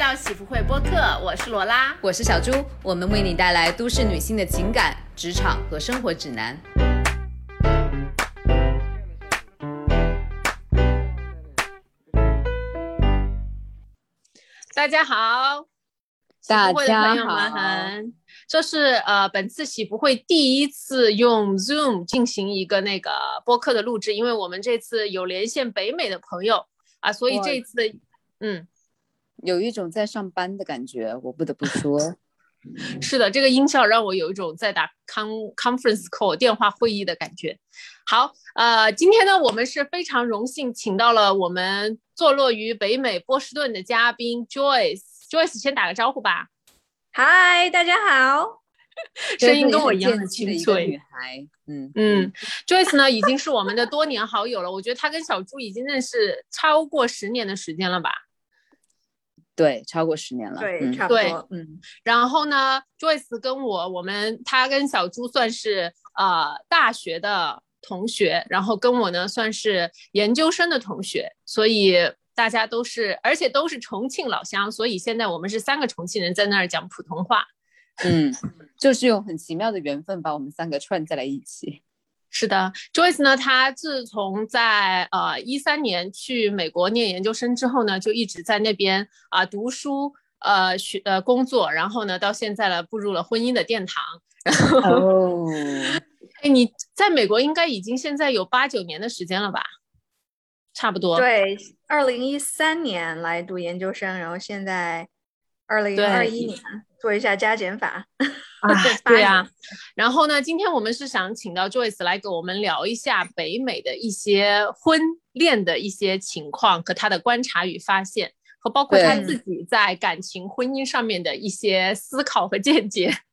到喜福会播客，我是罗拉，我是小朱，我们为你带来都市女性的情感、职场和生活指南。大家好，大家好，这是呃本次喜福会第一次用 Zoom 进行一个那个播客的录制，因为我们这次有连线北美的朋友啊，所以这一次的嗯。有一种在上班的感觉，我不得不说，是的，这个音效让我有一种在打 con conference call 电话会议的感觉。好，呃，今天呢，我们是非常荣幸请到了我们坐落于北美波士顿的嘉宾 Joyce。Joyce 先打个招呼吧。嗨，大家好，声音跟我一样的清脆。女孩，嗯嗯，Joyce 呢已经是我们的多年好友了，我觉得她跟小朱已经认识超过十年的时间了吧。对，超过十年了。对，差不多。嗯，然后呢，Joyce 跟我，我们他跟小朱算是呃大学的同学，然后跟我呢算是研究生的同学，所以大家都是，而且都是重庆老乡，所以现在我们是三个重庆人在那儿讲普通话。嗯，就是用很奇妙的缘分把我们三个串在了一起。是的，Joyce 呢，他自从在呃一三年去美国念研究生之后呢，就一直在那边啊读书，呃学呃工作，然后呢到现在了步入了婚姻的殿堂。哦，哎，你在美国应该已经现在有八九年的时间了吧？差不多。对，二零一三年来读研究生，然后现在二零二一年。做一下加减法 啊，对啊。然后呢，今天我们是想请到 Joyce 来给我们聊一下北美的一些婚恋的一些情况和他的观察与发现，和包括他自己在感情婚姻上面的一些思考和见解。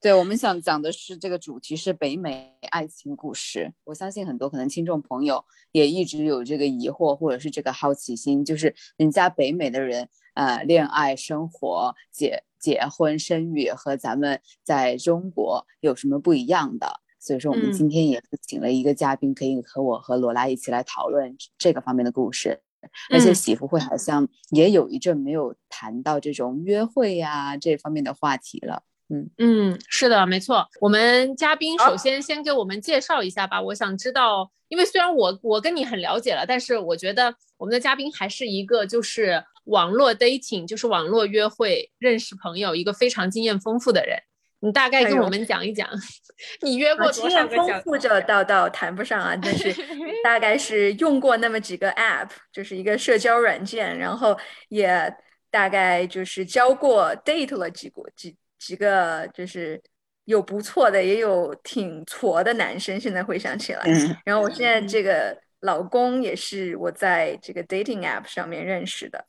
对，我们想讲的是这个主题是北美爱情故事。我相信很多可能听众朋友也一直有这个疑惑或者是这个好奇心，就是人家北美的人呃恋爱生活结。结婚生育和咱们在中国有什么不一样的？所以说，我们今天也是请了一个嘉宾，可以和我和罗拉一起来讨论这个方面的故事。而且，喜福会好像也有一阵没有谈到这种约会呀这方面的话题了。嗯嗯，是的，没错。我们嘉宾首先先给我们介绍一下吧。我想知道，因为虽然我我跟你很了解了，但是我觉得我们的嘉宾还是一个就是。网络 dating 就是网络约会认识朋友，一个非常经验丰富的人。你大概跟我们讲一讲，你约过多少个？经验丰富这倒倒谈不上啊，但是 大概是用过那么几个 app，就是一个社交软件，然后也大概就是交过 date 了几个几几个，就是有不错的，也有挺挫的男生。现在回想起来，然后我现在这个。老公也是我在这个 dating app 上面认识的，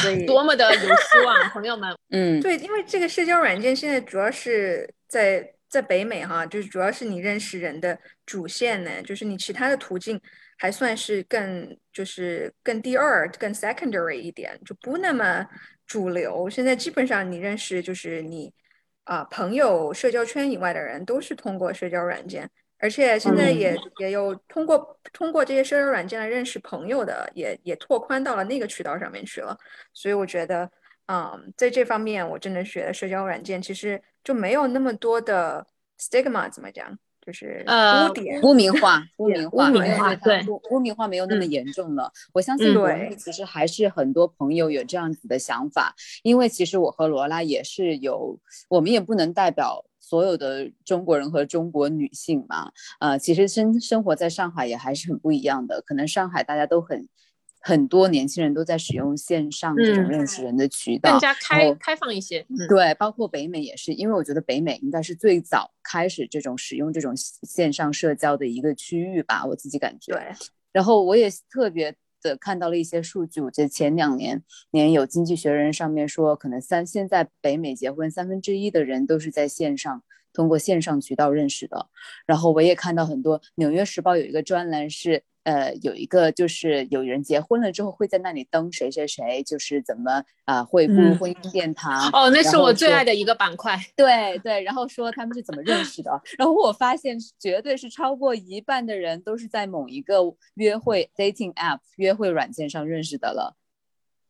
所以多么的有希望，朋友们。嗯，对，因为这个社交软件现在主要是在在北美哈，就是主要是你认识人的主线呢，就是你其他的途径还算是更就是更第二、更 secondary 一点，就不那么主流。现在基本上你认识就是你啊朋友社交圈以外的人，都是通过社交软件。而且现在也也有通过通过这些社交软件来认识朋友的，也也拓宽到了那个渠道上面去了。所以我觉得，嗯，在这方面我真的觉得社交软件其实就没有那么多的 stigma，怎么讲？就是污点、污名化、污名化、污名化，对，污名化没有那么严重了。我相信国内其实还是很多朋友有这样子的想法，因为其实我和罗拉也是有，我们也不能代表。所有的中国人和中国女性嘛，呃，其实生生活在上海也还是很不一样的。可能上海大家都很很多年轻人都在使用线上这种认识人的渠道，更加开开放一些。对，包括北美也是，因为我觉得北美应该是最早开始这种使用这种线上社交的一个区域吧，我自己感觉。对，然后我也特别。的看到了一些数据，我觉得前两年年有《经济学人》上面说，可能三现在北美结婚三分之一的人都是在线上通过线上渠道认识的。然后我也看到很多，《纽约时报》有一个专栏是。呃，有一个就是有人结婚了之后会在那里登谁谁谁，就是怎么啊会步入婚姻殿堂哦，那是我最爱的一个板块。对对，然后说他们是怎么认识的，然后我发现绝对是超过一半的人都是在某一个约会 dating app 约会软件上认识的了。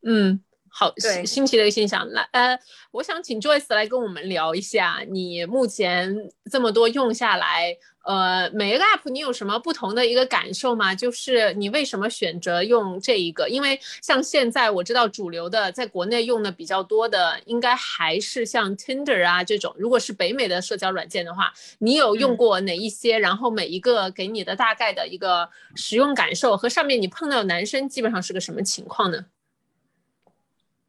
嗯。好新新奇的一个现象。来，呃，我想请 Joyce 来跟我们聊一下，你目前这么多用下来。呃，每一个 app 你有什么不同的一个感受吗？就是你为什么选择用这一个？因为像现在我知道主流的，在国内用的比较多的，应该还是像 Tinder 啊这种。如果是北美的社交软件的话，你有用过哪一些？然后每一个给你的大概的一个使用感受和上面你碰到男生基本上是个什么情况呢？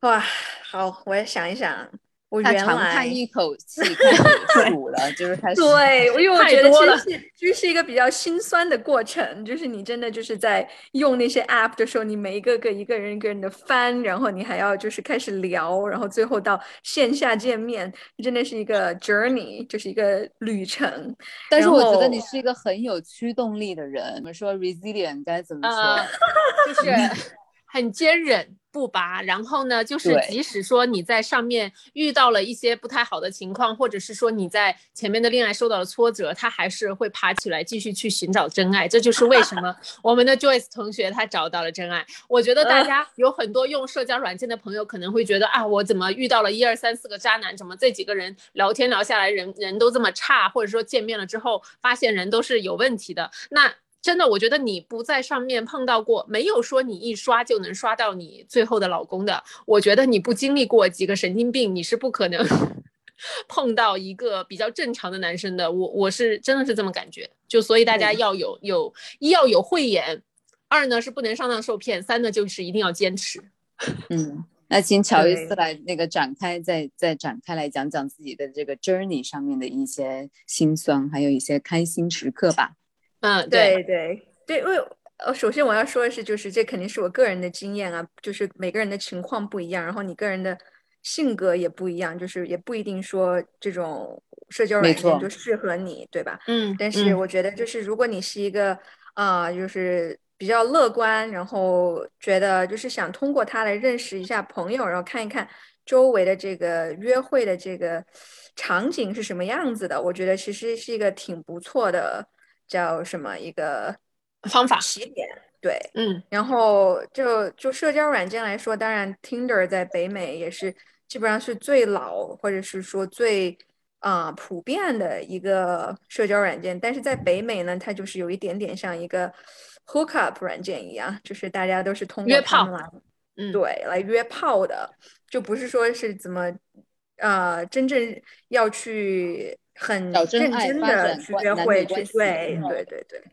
哇，好，我也想一想。我他长叹一口 气，开始数了，就是开始。对，因为我觉得其实是就是一个比较心酸的过程，就是你真的就是在用那些 app 的时候，你每一个个一个人一个人的翻，然后你还要就是开始聊，然后最后到线下见面，真的是一个 journey，就是一个旅程。但是我觉得你是一个很有驱动力的人。我们说 resilient 该怎么说？就是 很坚韧。不拔，然后呢，就是即使说你在上面遇到了一些不太好的情况，或者是说你在前面的恋爱受到了挫折，他还是会爬起来继续去寻找真爱。这就是为什么 我们的 Joyce 同学他找到了真爱。我觉得大家有很多用社交软件的朋友可能会觉得啊，我怎么遇到了一二三四个渣男？怎么这几个人聊天聊下来人人都这么差？或者说见面了之后发现人都是有问题的？那。真的，我觉得你不在上面碰到过，没有说你一刷就能刷到你最后的老公的。我觉得你不经历过几个神经病，你是不可能 碰到一个比较正常的男生的。我我是真的是这么感觉，就所以大家要有有一要有慧眼，二呢是不能上当受骗，三呢就是一定要坚持。嗯，那请乔伊斯来那个展开，再再展开来讲讲自己的这个 journey 上面的一些心酸，还有一些开心时刻吧。嗯，对对对，因为呃，首先我要说的是，就是这肯定是我个人的经验啊，就是每个人的情况不一样，然后你个人的性格也不一样，就是也不一定说这种社交软件就适合你，对吧？嗯，但是我觉得就是如果你是一个啊，就是比较乐观，然后觉得就是想通过它来认识一下朋友，然后看一看周围的这个约会的这个场景是什么样子的，我觉得其实是一个挺不错的。叫什么一个方法起点？对，嗯，然后就就社交软件来说，当然 Tinder 在北美也是基本上是最老或者是说最啊普遍的一个社交软件，但是在北美呢，它就是有一点点像一个 hookup 软件一样，就是大家都是通过约炮来，嗯，对，来约炮的，就不是说是怎么呃真正要去。很认真的去约会，去对对对对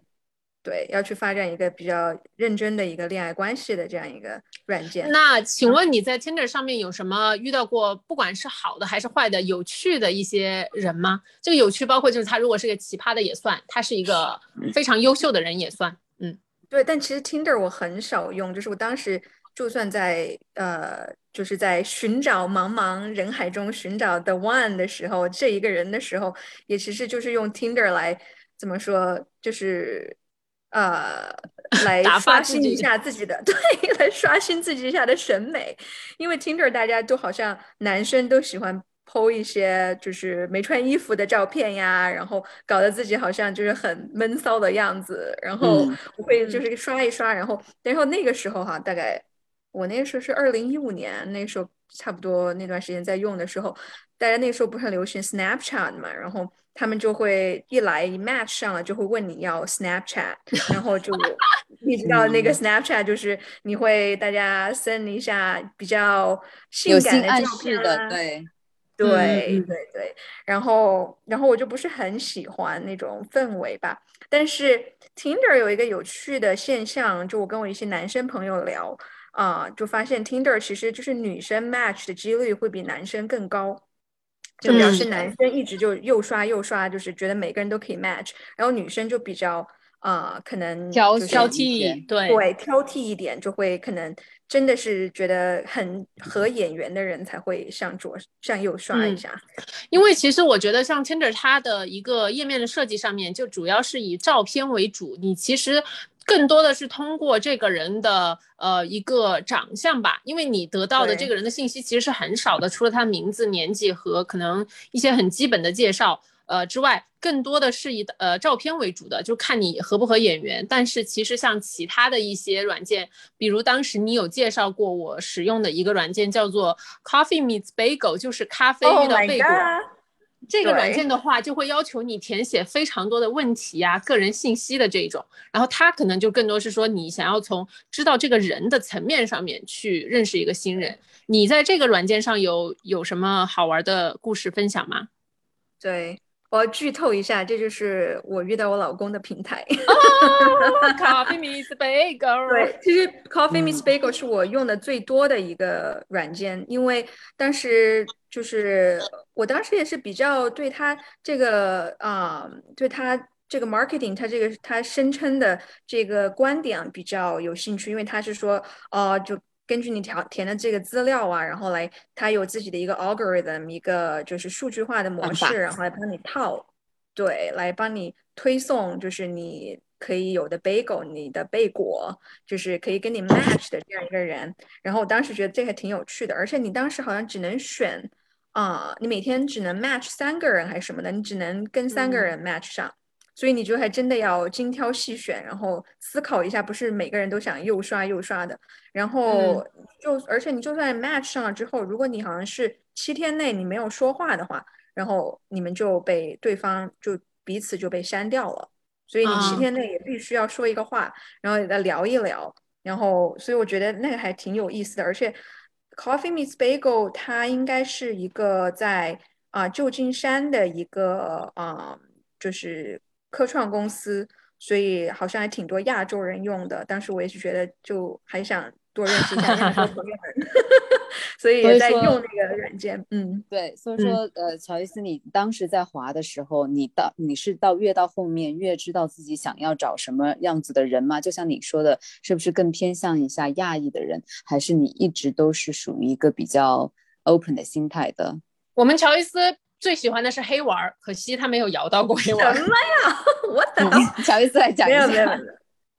对，要去发展一个比较认真的一个恋爱关系的这样一个软件。那请问你在 Tinder 上面有什么遇到过，不管是好的还是坏的，有趣的一些人吗？这个有趣包括就是他如果是个奇葩的也算，他是一个非常优秀的人也算。嗯，对。但其实 Tinder 我很少用，就是我当时就算在呃。就是在寻找茫茫人海中寻找 the one 的时候，这一个人的时候，也其实就是用 Tinder 来怎么说，就是呃，来刷新一下自己的，对，来刷新自己一下的审美。因为 Tinder 大家都好像男生都喜欢 PO 一些就是没穿衣服的照片呀，然后搞得自己好像就是很闷骚的样子，然后我会就是刷一刷，然后然后那个时候哈，大概。我那个时候是二零一五年，那时候差不多那段时间在用的时候，大家那时候不是很流行 Snapchat 嘛，然后他们就会一来一 match 上了，就会问你要 Snapchat，然后就 你知道那个 Snapchat 就是你会大家 send 一下比较性感的照片啊，对。对对对，然后然后我就不是很喜欢那种氛围吧，但是 Tinder 有一个有趣的现象，就我跟我一些男生朋友聊。啊，就发现 Tinder 其实就是女生 match 的几率会比男生更高，就表示男生一直就又刷又刷，就是觉得每个人都可以 match，然后女生就比较啊，可能挑挑剔，对对，挑剔一点，就会可能真的是觉得很合眼缘的人才会向左向右刷一下。因为其实我觉得像 Tinder 它的一个页面的设计上面，就主要是以照片为主，你其实。更多的是通过这个人的呃一个长相吧，因为你得到的这个人的信息其实是很少的，除了他名字、年纪和可能一些很基本的介绍。呃之外，更多的是以呃照片为主的，就看你合不合眼缘。但是其实像其他的一些软件，比如当时你有介绍过我使用的一个软件叫做 Coffee Meets Bagel，就是咖啡遇到贝果。这个软件的话，就会要求你填写非常多的问题呀、个人信息的这种。然后它可能就更多是说，你想要从知道这个人的层面上面去认识一个新人。你在这个软件上有有什么好玩的故事分享吗？对。我要剧透一下，这就是我遇到我老公的平台。Coffee Miss Bagel。对，其实 Coffee Miss Bagel 是我用的最多的一个软件，因为当时就是我当时也是比较对他这个啊，对他这个 marketing，他这个他声称的这个观点比较有兴趣，因为他是说，哦，就。根据你填填的这个资料啊，然后来，他有自己的一个 algorithm，一个就是数据化的模式，然后来帮你套，对，来帮你推送，就是你可以有的 bagel，你的贝果，就是可以跟你 match 的这样一个人。然后我当时觉得这还挺有趣的，而且你当时好像只能选啊，你每天只能 match 三个人还是什么的，你只能跟三个人 match 上。所以你就还真的要精挑细选，然后思考一下，不是每个人都想又刷又刷的。然后就而且你就算 match 上了之后，如果你好像是七天内你没有说话的话，然后你们就被对方就彼此就被删掉了。所以你七天内也必须要说一个话，然后再聊一聊。然后所以我觉得那个还挺有意思的。而且 Coffee Miss Bagel，它应该是一个在啊旧金山的一个啊就是。科创公司，所以好像还挺多亚洲人用的。当时我也是觉得，就还想多认识一下朋友们，所以也在用那个软件。嗯，对，所以说，呃，乔伊斯，你当时在滑的时候，你到你是到越到后面越知道自己想要找什么样子的人吗？就像你说的，是不是更偏向一下亚裔的人，还是你一直都是属于一个比较 open 的心态的？我们乔伊斯。最喜欢的是黑娃儿，可惜他没有摇到过黑丸。什么呀？我等乔伊斯来讲一下。没有没有。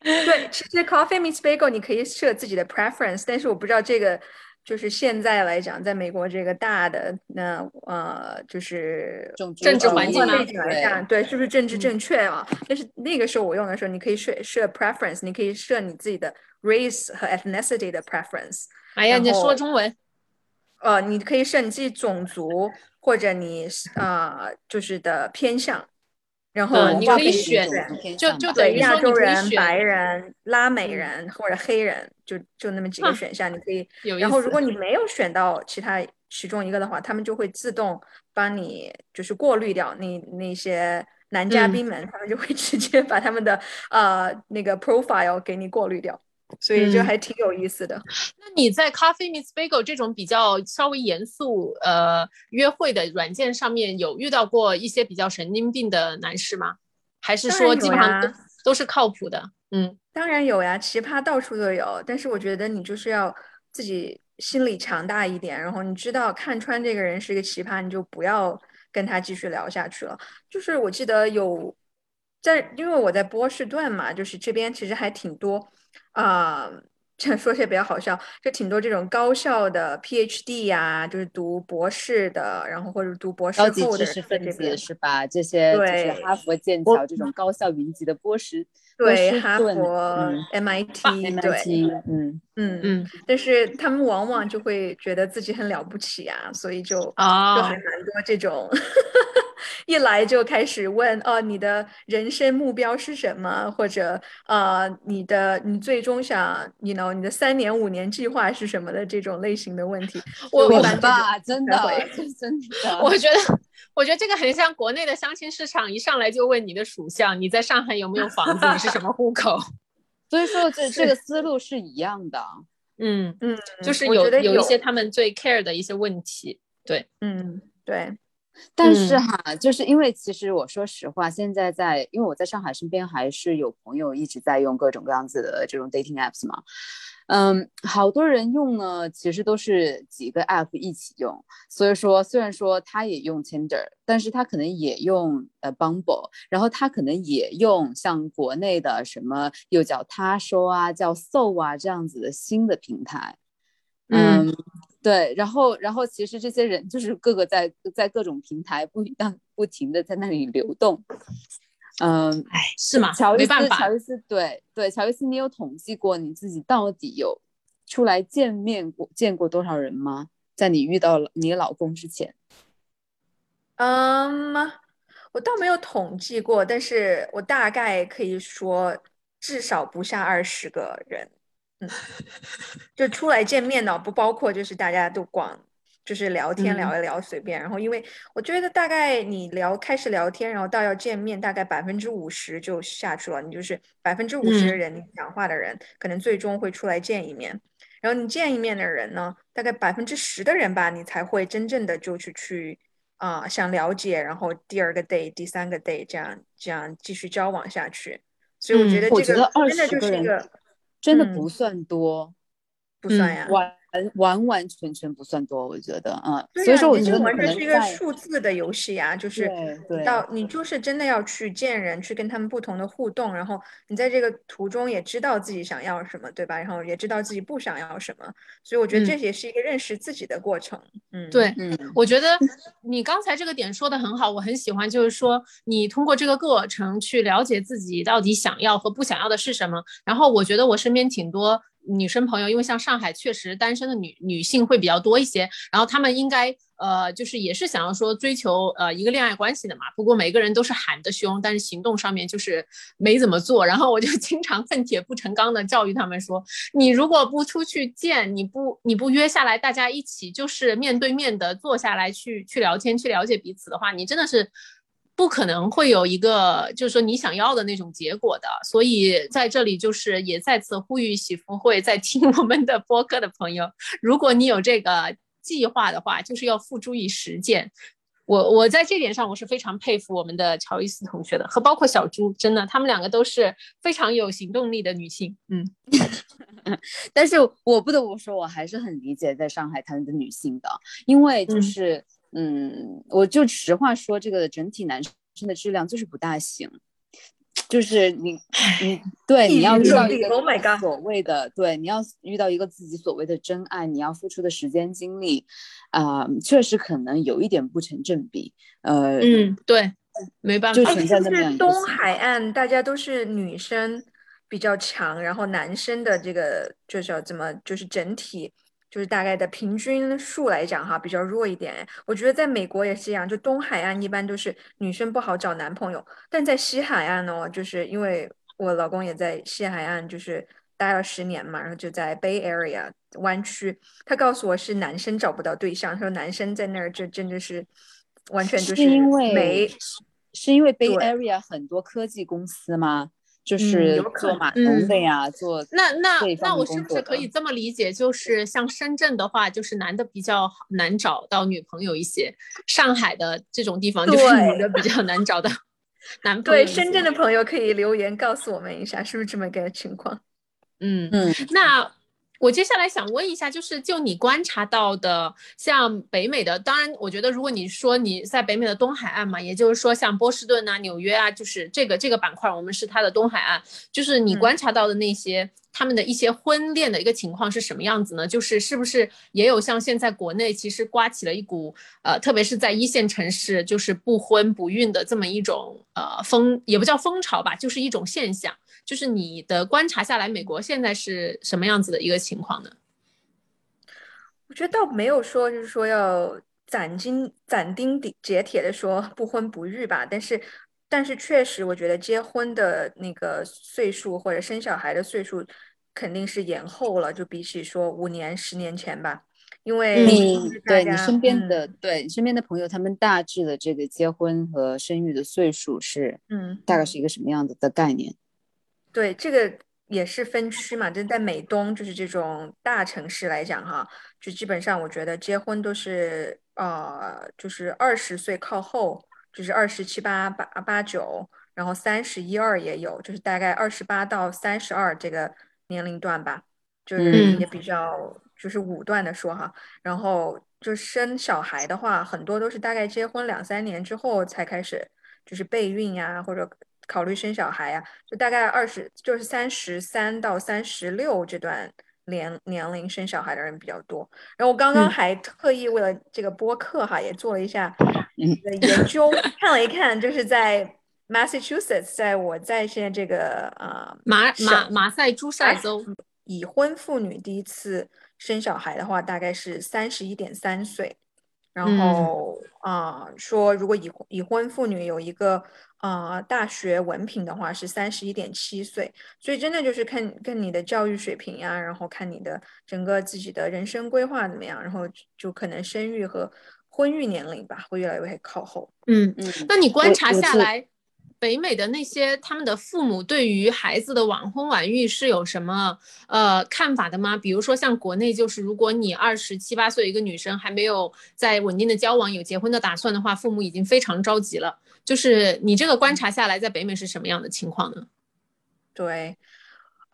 对，其实 Coffee Meets Bagel 你可以设自己的 preference，但是我不知道这个就是现在来讲，在美国这个大的那呃就是政治环境背景来看，对，是不是政治正确啊？但是那个时候我用的时候，你可以设设 preference，你可以设你自己的 race 和 ethnicity 的 preference。哎呀，你说中文。呃，你可以设你自己种族。或者你呃，就是的偏向，然后你可以选，就就等于亚洲人、白人、拉美人或者黑人，就就那么几个选项，你可以。然后如果你没有选到其他其中一个的话，他们就会自动帮你就是过滤掉那那些男嘉宾们，他们就会直接把他们的呃那个 profile 给你过滤掉。所以就还挺有意思的。那你在 Coffee Miss Bagel 这种比较稍微严肃呃约会的软件上面有遇到过一些比较神经病的男士吗？还是说基本上都都是靠谱的？嗯，当然有呀，奇葩到处都有。但是我觉得你就是要自己心理强大一点，然后你知道看穿这个人是一个奇葩，你就不要跟他继续聊下去了。就是我记得有在，因为我在波士顿嘛，就是这边其实还挺多。啊，这样说起来比较好笑，就挺多这种高校的 PhD 呀，就是读博士的，然后或者读博士后的知识分子是吧？这些就是哈佛、剑桥这种高校云集的博士。对，哈佛、MIT，对，嗯嗯嗯，但是他们往往就会觉得自己很了不起啊，所以就就还蛮多这种，一来就开始问哦，你的人生目标是什么？或者呃，你的你最终想，你 know 你的三年五年计划是什么的这种类型的问题。我我吧，真的 真的，我觉得。我觉得这个很像国内的相亲市场，一上来就问你的属相，你在上海有没有房子，你是什么户口。所以说这这个思路是一样的。嗯嗯，就是有有一些他们最 care 的一些问题。对，嗯对。但是哈，就是因为其实我说实话，现在在因为我在上海身边还是有朋友一直在用各种各样子的这种 dating apps 嘛。嗯，好多人用呢，其实都是几个 app 一起用，所以说虽然说他也用 Tinder，但是他可能也用呃 Bumble，然后他可能也用像国内的什么又叫他说啊，叫 So 啊这样子的新的平台。嗯，对，然后然后其实这些人就是各个在在各种平台不当不停的在那里流动。嗯，哎，是吗？乔伊斯，没办法乔伊斯，对对，乔伊斯，你有统计过你自己到底有出来见面过见过多少人吗？在你遇到了你老公之前？嗯，我倒没有统计过，但是我大概可以说至少不下二十个人。嗯，就出来见面的，不包括就是大家都光就是聊天嗯聊一聊随便。然后因为我觉得大概你聊开始聊天，然后到要见面，大概百分之五十就下去了。你就是百分之五十的嗯人，你讲话的人可能最终会出来见一面。然后你见一面的人呢，大概百分之十的人吧，你才会真正的就去去啊、想了解，然后第二个 day、第三个 day 这样这样继续交往下去。所以我嗯觉得这个真的20个人就是一个真的嗯不算多，不算呀。完完完全全不算多，我觉得，嗯，所以说我你这觉得完全是一个数字的游戏呀，就是到你就是真的要去见人，去跟他们不同的互动，然后你在这个途中也知道自己想要什么，对吧？然后也知道自己不想要什么，所以我觉得嗯这也是一个认识自己的过程。嗯，对，嗯我觉得你刚才这个点说的很好，我很喜欢，就是说你通过这个过程去了解自己到底想要和不想要的是什么。然后我觉得我身边挺多女生朋友，因为像上海确实单身的女女性会比较多一些，然后她们应该呃就是也是想要说追求呃一个恋爱关系的嘛。不过每个人都是喊得凶，但是行动上面就是没怎么做。然后我就 经常恨铁不成钢的教育他们说，你如果不出去见，你不你不约下来，大家一起就是面对面的坐下来去去聊天，去了解彼此的话，你真的是不可能会有一个就是说你想要的那种结果的。所以在这里就是也再次呼吁喜福会在听我们的播客的朋友，如果你有这个计划的话，就是要付诸于实践。我我在这点上我是非常佩服我们的乔伊斯同学的，和包括小朱，真的，他们两个都是非常有行动力的女性。嗯。但是我不得不说，我还是很理解在上海滩的女性的，因为就嗯是，嗯我就实话说，这个整体男生的质量就是不大行，就是你你对你要遇到一个 Oh my god 所谓的对，你要遇到一个自己所谓的真爱，你要付出的时间精力，啊、确实可能有一点不成正比，呃，嗯，对，没办法，就存在那么就是东海岸大家都是女生比较强，然后男生的这个就是要怎么就是整体就是大概的平均数来讲哈比较弱一点。我觉得在美国也是一样，就东海岸一般都是女生不好找男朋友，但在西海岸呢，就是因为我老公也在西海岸就是待了十年嘛，然后就在 Bay Area 湾区，他告诉我是男生找不到对象，他说男生在那儿就真的是完全就是因为没。是因为 Bay Area 很多科技公司吗？就嗯是做码能农的呀，做那那那我是不是可以这么理解？就是像深圳的话，就是男的比较好难找到女朋友一些；上海的这种地方，就是女的比较难找到 男朋友对。深圳的朋友可以留言告诉我们一下，是不是这么个情况？嗯，嗯，那我接下来想问一下，就是就你观察到的，像北美的，当然，我觉得如果你说你在北美的东海岸嘛，也就是说像波士顿啊、纽约啊，就是这个这个板块，我们是它的东海岸，就是你嗯观察到的那些、他们的一些婚恋的一个情况是什么样子呢？就是是不是也有像现在国内其实刮起了一股呃，特别是在一线城市，就是不婚不孕的这么一种呃风，也不叫风潮吧，就是一种现象。就是你的观察下来，美国现在是什么样子的一个情况呢？我觉得倒没有说就是说要斩钉斩钉截铁的说不婚不育吧，但是但是确实，我觉得结婚的那个岁数或者生小孩的岁数肯定是延后了，就比起说五年、十年前吧，因为你对你身边嗯的、对你身边的朋友，他们大致的这个结婚和生育的岁数是嗯大概是一个什么样子的概念？对，这个也是分区嘛，就是在美东，就是这种大城市来讲哈，就基本上我觉得结婚都是呃，就是二十岁靠后，就是二十七八八八九，然后三十一二也有，就是大概二十八到三十二这个年龄段吧，就是嗯。也比较就是武断的说哈，然后就生小孩的话，很多都是大概结婚两三年之后才开始，就是备孕呀，或者考虑生小孩呀，就大概二十，就是三十三到三十六这段年年龄生小孩的人比较多。然后我刚刚还特意为了这个播客哈，也做了一下研究，看了一看，就是在 Massachusetts，在我在现在这个呃马马马赛诸塞州，已婚妇女第一次生小孩的话，大概是三十一点三岁。然后啊，说如果已已婚妇女有一个啊大学文凭的话，是三十一点七岁。所以真的就是看看你的教育水平呀，然后看你的整个自己的人生规划怎么样，然后就可能生育和婚育年龄吧会越来越靠后。嗯嗯，那你观察下来。北美的那些他们的父母对于孩子的晚婚晚育是有什么呃看法的吗？比如说像国内，就是如果你二十七八岁一个女生还没有在稳定的交往有结婚的打算的话，父母已经非常着急了。就是你这个观察下来，在北美是什么样的情况呢？对。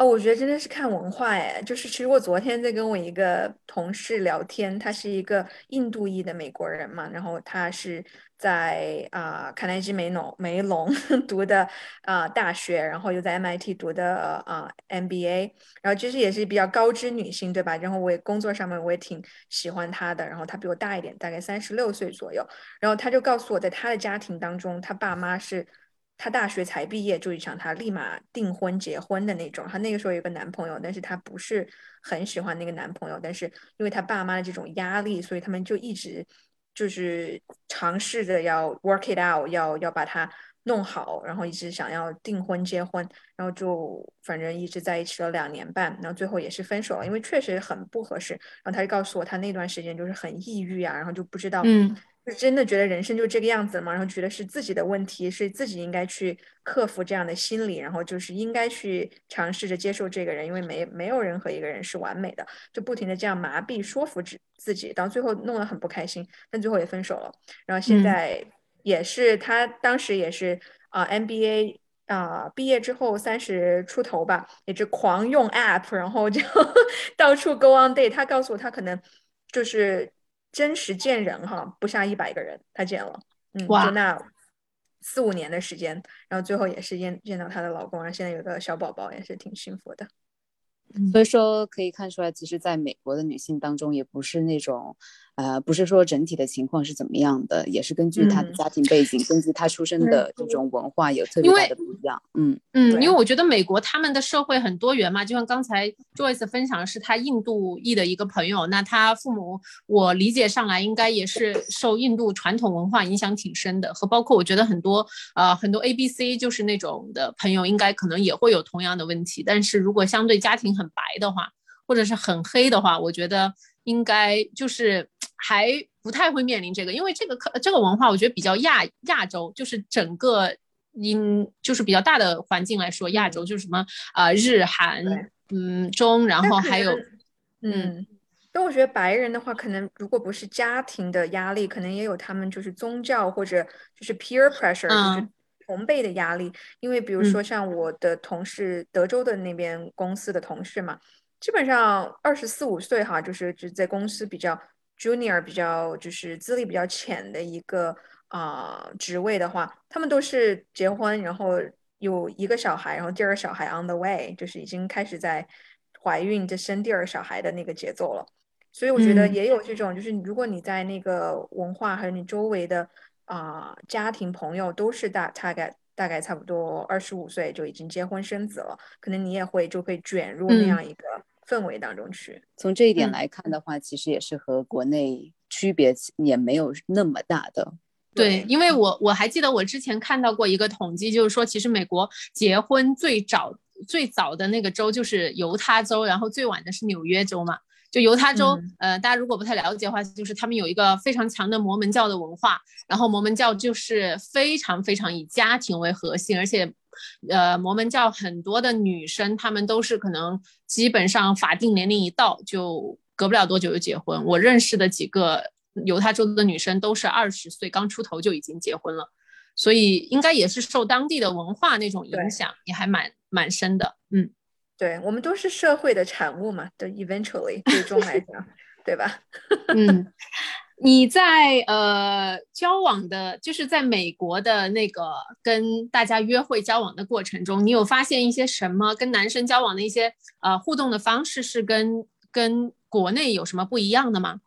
哦，我觉得真的是看文化哎，就是其实我昨天在跟我一个同事聊天，他是一个印度裔的美国人嘛，然后他是在啊卡耐基梅隆梅隆 读的啊大学，然后又在 MIT 读的啊 MBA，然后其实也是比较高知女性，对吧？然后我也工作上面我也挺喜欢她的，然后她比我大一点，大概三十六岁左右，然后他就告诉我在他的家庭当中，他爸妈是。她大学才毕业就想她立马订婚结婚的那种。她那个时候有个男朋友，但是她不是很喜欢那个男朋友。但是因为她爸妈的这种压力，所以他们就一直就是尝试着要 work it out，要要把它弄好，然后一直想要订婚结婚，然后就反正一直在一起了两年半，然后最后也是分手了，因为确实很不合适。然后他就告诉我，他那段时间就是很抑郁啊，然后就不知道。就真的觉得人生就这个样子了吗？然后觉得是自己的问题，是自己应该去克服这样的心理，然后就是应该去尝试着接受这个人，因为没没有任何一个人是完美的，就不停的这样麻痹说服自自己，到最后弄得很不开心，但最后也分手了。然后现在也是他当时也是啊，MBA 啊毕业之后三十出头吧，也是狂用 App，然后就 到处 Go on date。他告诉我他可能就是。真实见人哈，不下一百个人，他见了，嗯，就那四五年的时间，然后最后也是见见到她的老公，然后现在有个小宝宝，也是挺幸福的。所以说可以看出来，其实在美国的女性当中，也不是那种。呃，不是说整体的情况是怎么样的，也是根据她的家庭背景，根据她出生的这种文化有特别大的不一样。嗯嗯，因为我觉得美国他们的社会很多元嘛，就像刚才 Joyce 分享的是她印度裔的一个朋友，那她父母我理解上来应该也是受印度传统文化影响挺深的，和包括我觉得很多呃很多 A B C 就是那种的朋友，应该可能也会有同样的问题。但是如果相对家庭很白的话，或者是很黑的话，我觉得应该就是。还不太会面临这个，因为这个可这个文化，我觉得比较亚亚洲，就是整个因就是比较大的环境来说，亚洲就是什么啊日韩嗯中，然后还有嗯，但我觉得白人的话，可能如果不是家庭的压力，可能也有他们就是宗教或者就是 peer pressure，就是同辈的压力。因为比如说像我的同事，德州的那边公司的同事嘛，基本上二十四五岁哈，就是就在公司比较。Junior 比较就是资历比较浅的一个啊职位的话，他们都是结婚，然后有一个小孩，然后第二个小孩 on the way，就是已经开始在怀孕就生第二个小孩的那个节奏了。所以我觉得也有这种，就是如果你在那个文化还有你周围的啊家庭朋友都是大大概大概差不多二十五岁就已经结婚生子了，可能你也会就会卷入那样一个。氛围当中去，从这一点来看的话，其实也是和国内区别也没有那么大的。对，因为我我还记得我之前看到过一个统计，就是说其实美国结婚最早最早的那个州就是犹他州，然后最晚的是纽约州嘛。就犹他州，呃，大家如果不太了解的话，就是他们有一个非常强的摩门教的文化，然后摩门教就是非常非常以家庭为核心，而且。呃，摩门教很多的女生，她们都是可能基本上法定年龄一到，就隔不了多久就结婚。我认识的几个犹他州的女生，都是二十岁刚出头就已经结婚了，所以应该也是受当地的文化那种影响，也还蛮蛮深的。嗯，对我们都是社会的产物嘛，对 eventually 最终来讲，对吧？嗯。你在呃交往的，就是在美国的那个跟大家约会交往的过程中，你有发现一些什么跟男生交往的一些呃互动的方式是跟跟国内有什么不一样的吗？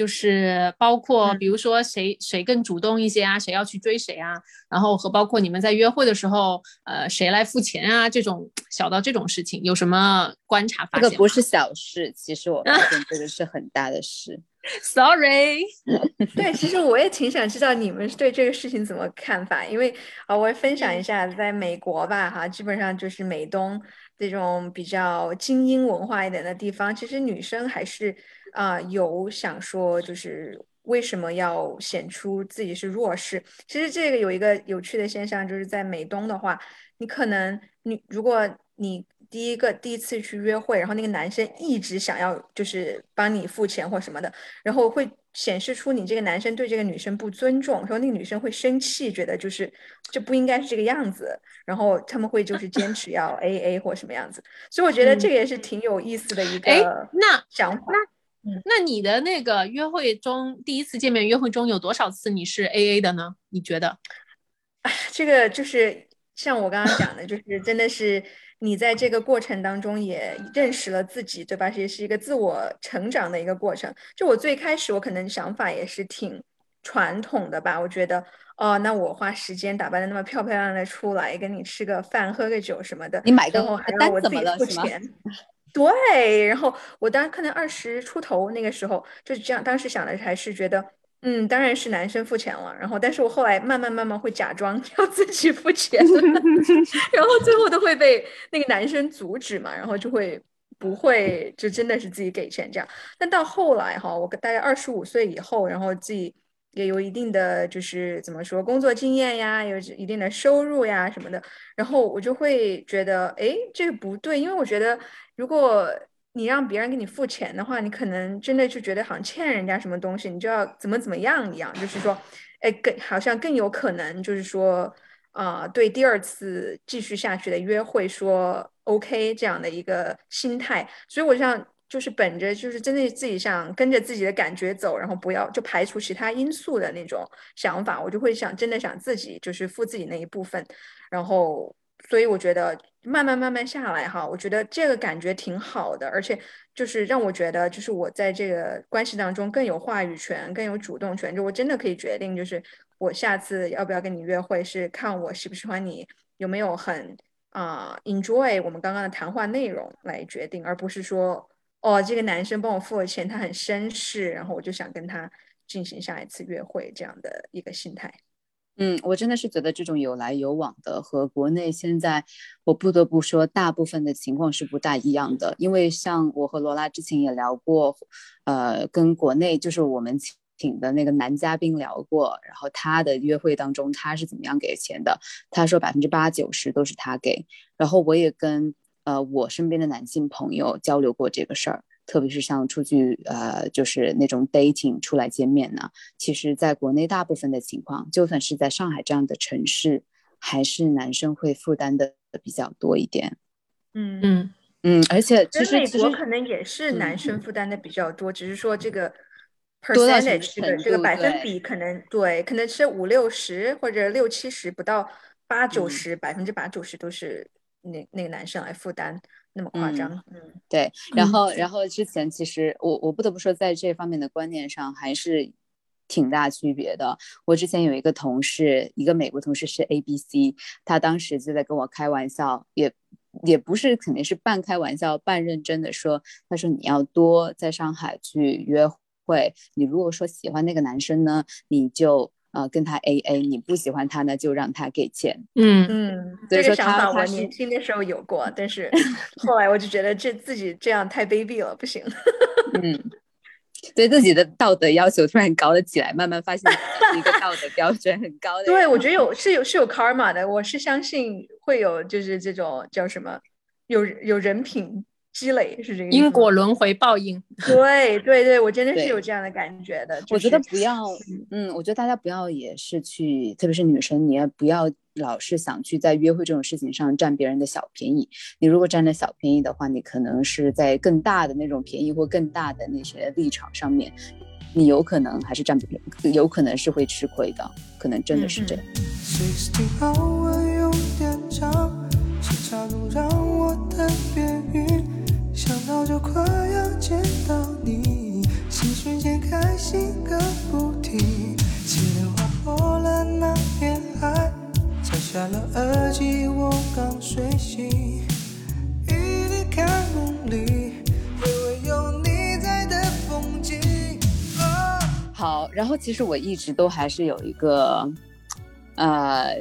就是包括比如说谁谁更主动一些啊，谁要去追谁啊，然后和包括你们在约会的时候，呃，谁来付钱啊，这种小到这种事情有什么观察发现？这个不是 小事，其实我发现这个是很大的事。Sorry，对，其实我也挺想知道你们对这个事情怎么看法，因为啊，我分享一下，在美国吧，哈，基本上就是美东这种比较精英文化一点的地方，其实女生还是啊有想说，就是为什么要显出自己是弱势？其实这个有一个有趣的现象，就是在美东的话，你可能你如果你。第一个第一次去约会，然后那个男生一直想要就是帮你付钱或什么的，然后会显示出你这个男生对这个女生不尊重，然后那个女生会生气，觉得就是这不应该是这个样子，然后他们会就是坚持要 A A 或什么样子，所以我觉得这个也是挺有意思的一个那想法。那那你的那个约会中第一次见面约会中有多少次你是 A A 的呢？你觉得？这个就是像我刚刚讲的，就是真的是。你在这个过程当中也认识了自己，对吧？也是一个自我成长的一个过程。就我最开始，我可能想法也是挺传统的吧。我觉得，哦，那我花时间打扮的那么漂漂亮亮的出来，跟你吃个饭、喝个酒什么的，你买个还让我自己付钱。对，然后我当可能二十出头那个时候就是这样，当时想的还是觉得。嗯，当然是男生付钱了。然后，但是我后来慢慢慢慢会假装要自己付钱，然后最后都会被那个男生阻止嘛，然后就会不会就真的是自己给钱这样。但到后来哈，我大概二十五岁以后，然后自己也有一定的就是怎么说工作经验呀，有一定的收入呀什么的，然后我就会觉得，哎，这个不对，因为我觉得如果。你让别人给你付钱的话，你可能真的就觉得好像欠人家什么东西，你就要怎么怎么样一样，就是说，哎，更好像更有可能就是说，啊，对第二次继续下去的约会说 OK 这样的一个心态。所以我想就是本着就是真的自己想跟着自己的感觉走，然后不要就排除其他因素的那种想法，我就会想真的想自己就是付自己那一部分，然后。所以我觉得慢慢慢慢下来哈，我觉得这个感觉挺好的，而且就是让我觉得，就是我在这个关系当中更有话语权，更有主动权，就我真的可以决定，就是我下次要不要跟你约会，是看我喜不喜欢你，有没有很啊 enjoy 我们刚刚的谈话内容来决定，而不是说哦这个男生帮我付了钱，他很绅士，然后我就想跟他进行下一次约会这样的一个心态。嗯，我真的是觉得这种有来有往的和国内现在，我不得不说，大部分的情况是不大一样的。因为像我和罗拉之前也聊过，呃，跟国内就是我们请的那个男嘉宾聊过，然后他的约会当中他是怎么样给钱的？他说百分之八九十都是他给。然后我也跟呃我身边的男性朋友交流过这个事儿。特别是像出去呃，就是那种 dating 出来见面呢，其实在国内大部分的情况，就算是在上海这样的城市，还是男生会负担的比较多一点。嗯嗯嗯，而且其实美国可能也是男生负担的比较多，只是说这个 percentage 的这个百分比可能对，可能是五六十或者六七十，不到八九十，百分之八九十都是那那个男生来负担。那么夸张，嗯，对，然后，然后之前其实我我不得不说，在这方面的观念上还是挺大区别的。我之前有一个同事，一个美国同事是 A B C，他当时就在跟我开玩笑，也也不是肯定是半开玩笑半认真的说，他说你要多在上海去约会，你如果说喜欢那个男生呢，你就。呃，跟他 A A，你不喜欢他呢，就让他给钱。嗯嗯，这个想法我年轻的时候有过，但是 后来我就觉得这自己这样太卑鄙了，不行。嗯，对自己的道德要求突然高了起来，慢慢发现一个道德标准很高的。对，我觉得有是有是有 karma 的，我是相信会有就是这种叫什么有有人品。积累是这个因果轮回报应，对对对，我真的是有这样的感觉的。我觉得不要，嗯，我觉得大家不要也是去，特别是女生，你也不要老是想去在约会这种事情上占别人的小便宜。你如果占了小便宜的话，你可能是在更大的那种便宜或更大的那些立场上面，你有可能还是占不，有可能是会吃亏的，可能真的是这样。想到就快要见到你心瞬间开心个不停气流划破了那片海摘下了耳机我刚睡醒已离开梦里回味有你在的风景好然后其实我一直都还是有一个呃，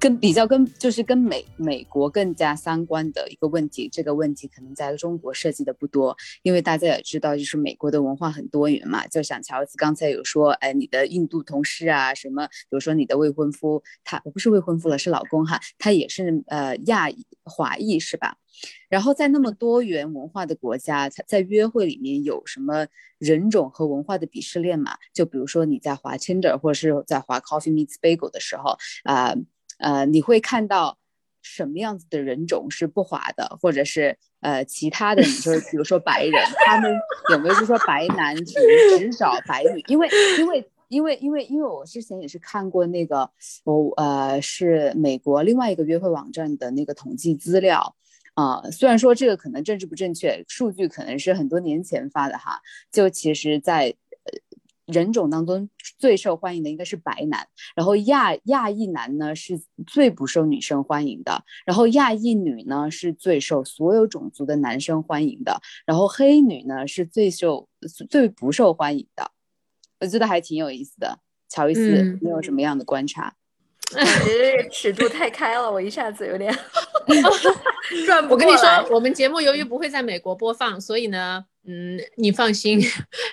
跟比较跟就是跟美美国更加相关的一个问题，这个问题可能在中国涉及的不多，因为大家也知道，就是美国的文化很多元嘛。就像乔治刚才有说，哎，你的印度同事啊，什么，比如说你的未婚夫，他不是未婚夫了，是老公哈，他也是呃亚裔华裔是吧？然后在那么多元文化的国家，在约会里面有什么人种和文化的鄙视链嘛？就比如说你在滑 Tinder 或者是在滑 Coffee Meets Bagel 的时候，啊呃，你会看到什么样子的人种是不滑的，或者是呃其他的，你就是比如说白人，他们有没有就说白男只只找白女？因为因为因为因为因为我之前也是看过那个，我呃是美国另外一个约会网站的那个统计资料。啊，虽然说这个可能政治不正确，数据可能是很多年前发的哈，就其实，在呃人种当中最受欢迎的应该是白男，然后亚亚裔男呢是最不受女生欢迎的，然后亚裔女呢是最受所有种族的男生欢迎的，然后黑女呢是最受最不受欢迎的，我觉得还挺有意思的。乔伊斯，你有什么样的观察？我觉得这个尺度太开了，我一下子有点 转不过来。我跟你说，我们节目由于不会在美国播放，所以呢，嗯，你放心，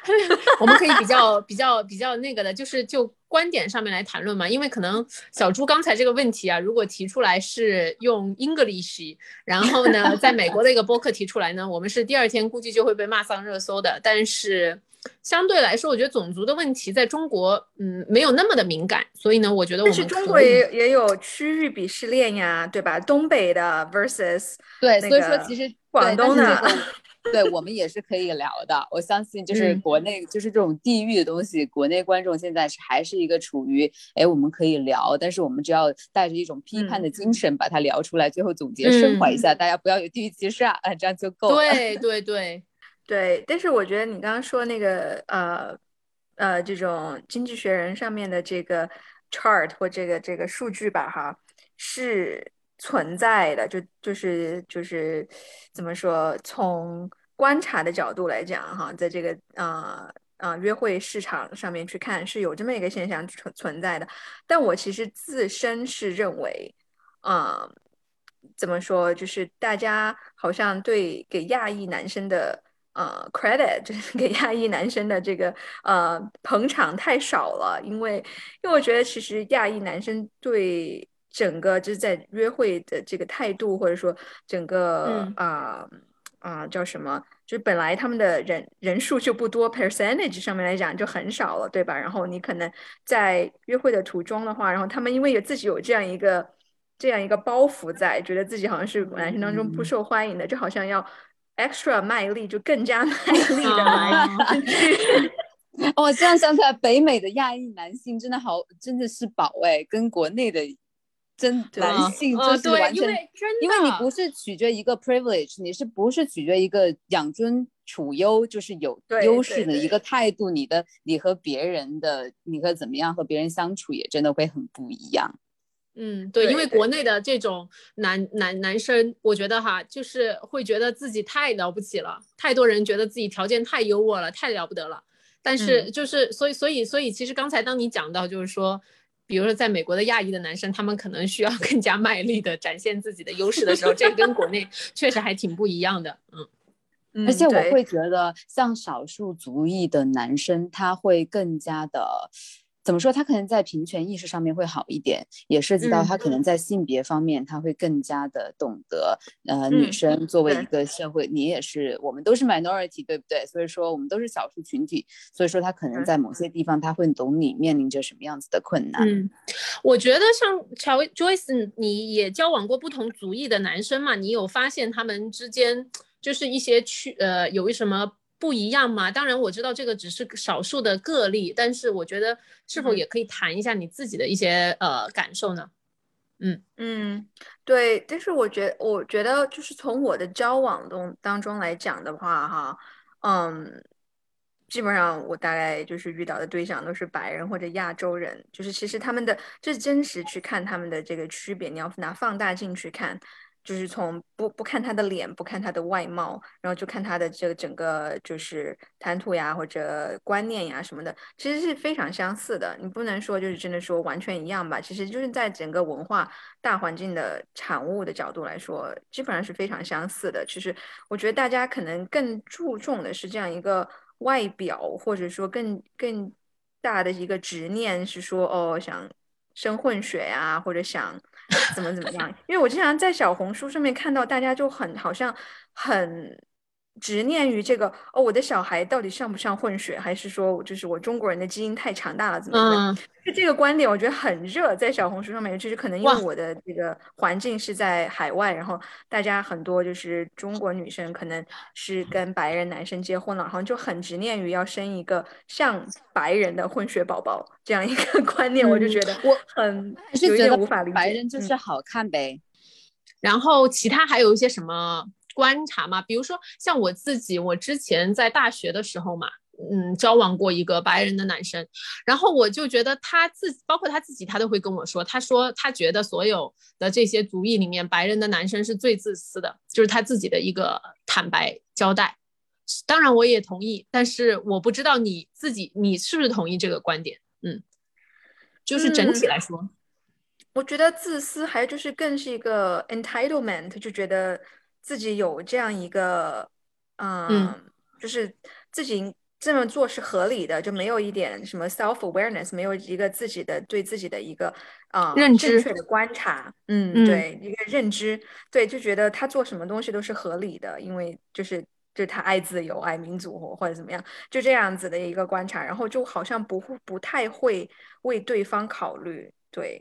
我们可以比较比较比较那个的，就是就观点上面来谈论嘛。因为可能小朱刚才这个问题啊，如果提出来是用 English，然后呢，在美国的一个播客提出来呢，我们是第二天估计就会被骂上热搜的。但是。相对来说，我觉得种族的问题在中国，嗯，没有那么的敏感，所以呢，我觉得我们但是中国也也有区域鄙视链呀，对吧？东北的 versus 对，所以说其实广东的，对我们也是可以聊的。我相信就是国内就是这种地域的东西，国内观众现在是还是一个处于哎，我们可以聊，但是我们只要带着一种批判的精神把它聊出来，最后总结升华一下，大家不要有地域歧视啊，这样就够了。对对对。对，但是我觉得你刚刚说那个呃呃，这种经济学人上面的这个 chart 或这个这个数据吧，哈，是存在的，就就是就是怎么说，从观察的角度来讲，哈，在这个啊啊约会市场上面去看，是有这么一个现象存存在的。但我其实自身是认为，啊，怎么说，就是大家好像对给亚裔男生的。呃，credit 就是 给亚裔男生的这个呃捧场太少了，因为因为我觉得其实亚裔男生对整个就是在约会的这个态度，或者说整个啊啊叫什么，就是本来他们的人人数就不多，percentage 上面来讲就很少了，对吧？然后你可能在约会的途中的话，然后他们因为有自己有这样一个这样一个包袱在，觉得自己好像是男生当中不受欢迎的，就好像要。Extra 卖力就更加 卖力的来去。我 这样想起来，北美的亚裔男性真的好，真的是宝哎，跟国内的真男性就是完全，因为你不是取决一个 privilege，你是不是取决一个养尊处优，就是有优势的一个态度，你的你和别人的你和怎么样和别人相处也真的会很不一样。嗯，对，因为国内的这种男男男生，我觉得哈，就是会觉得自己太了不起了，太多人觉得自己条件太优渥了，太了不得了。但是就是，所以所以所以，其实刚才当你讲到，就是说，比如说在美国的亚裔的男生，他们可能需要更加卖力的展现自己的优势的时候，这跟国内 确实还挺不一样的。嗯，而且我会觉得，像少数族裔的男生，他会更加的。怎么说？他可能在平权意识上面会好一点，也涉及到他可能在性别方面，他会更加的懂得。呃，女生作为一个社会，你也是，我们都是 minority，对不对？所以说我们都是少数群体，所以说他可能在某些地方他会懂你面临着什么样子的困难。嗯，我觉得像乔 Joyce，你也交往过不同族裔的男生嘛？你有发现他们之间就是一些区呃，有一什么？不一样吗？当然我知道这个只是少数的个例，但是我觉得是否嗯也可以谈一下你自己的一些呃感受呢？嗯嗯，对，但是我觉我觉得就是从我的交往中当中来讲的话，哈，嗯，基本上我大概就是遇到的对象都是白人或者亚洲人，就是其实他们的这是真实去看他们的这个区别，你要拿放大镜去看，就是从不不看他的脸，不看他的外貌，然后就看他的这个整个就是谈吐呀或者观念呀什么的，其实是非常相似的。你不能说就是真的说完全一样吧，其实就是在整个文化大环境的产物的角度来说，基本上是非常相似的。其实我觉得大家可能更注重的是这样一个外表，或者说更更大的一个执念是说哦想生混血啊，或者想怎么怎么样。因为我经常在小红书上面看到大家就很好像很执念于这个哦，我的小孩到底像不像混血，还是说就是我中国人的基因太强大了，怎么就这个观点，我觉得很热，在小红书上面，就是可能因为我的这个环境是在海外，然后大家很多就是中国女生可能是跟白人男生结婚了，然后就很执念于要生一个像白人的混血宝宝这样一个 观念，我就嗯觉得我很有点无法理解。白人就嗯是好看呗。然后其他还有一些什么观察嘛？比如说像我自己，我之前在大学的时候嘛，嗯，交往过一个白人的男生，然后我就觉得他自己，包括他自己，他都会跟我说，他说他觉得所有的这些族裔里面，白人的男生是最自私的，就是他自己的一个坦白交代。当然我也同意，但是我不知道你自己你是不是同意这个观点？嗯，就是整体嗯来说，我觉得自私还就是更是一个 entitlement，就觉得自己有这样一个，嗯，嗯就是自己这么做是合理的，就没有一点什么 self awareness，没有一个自己的对自己的一个啊、认知正确的观察，嗯，嗯。对，一个认知，对，就觉得他做什么东西都是合理的，因为就是。就是他爱自由、爱民主或或者怎么样，就这样子的一个观察，然后就好像不会不太会为对方考虑，对，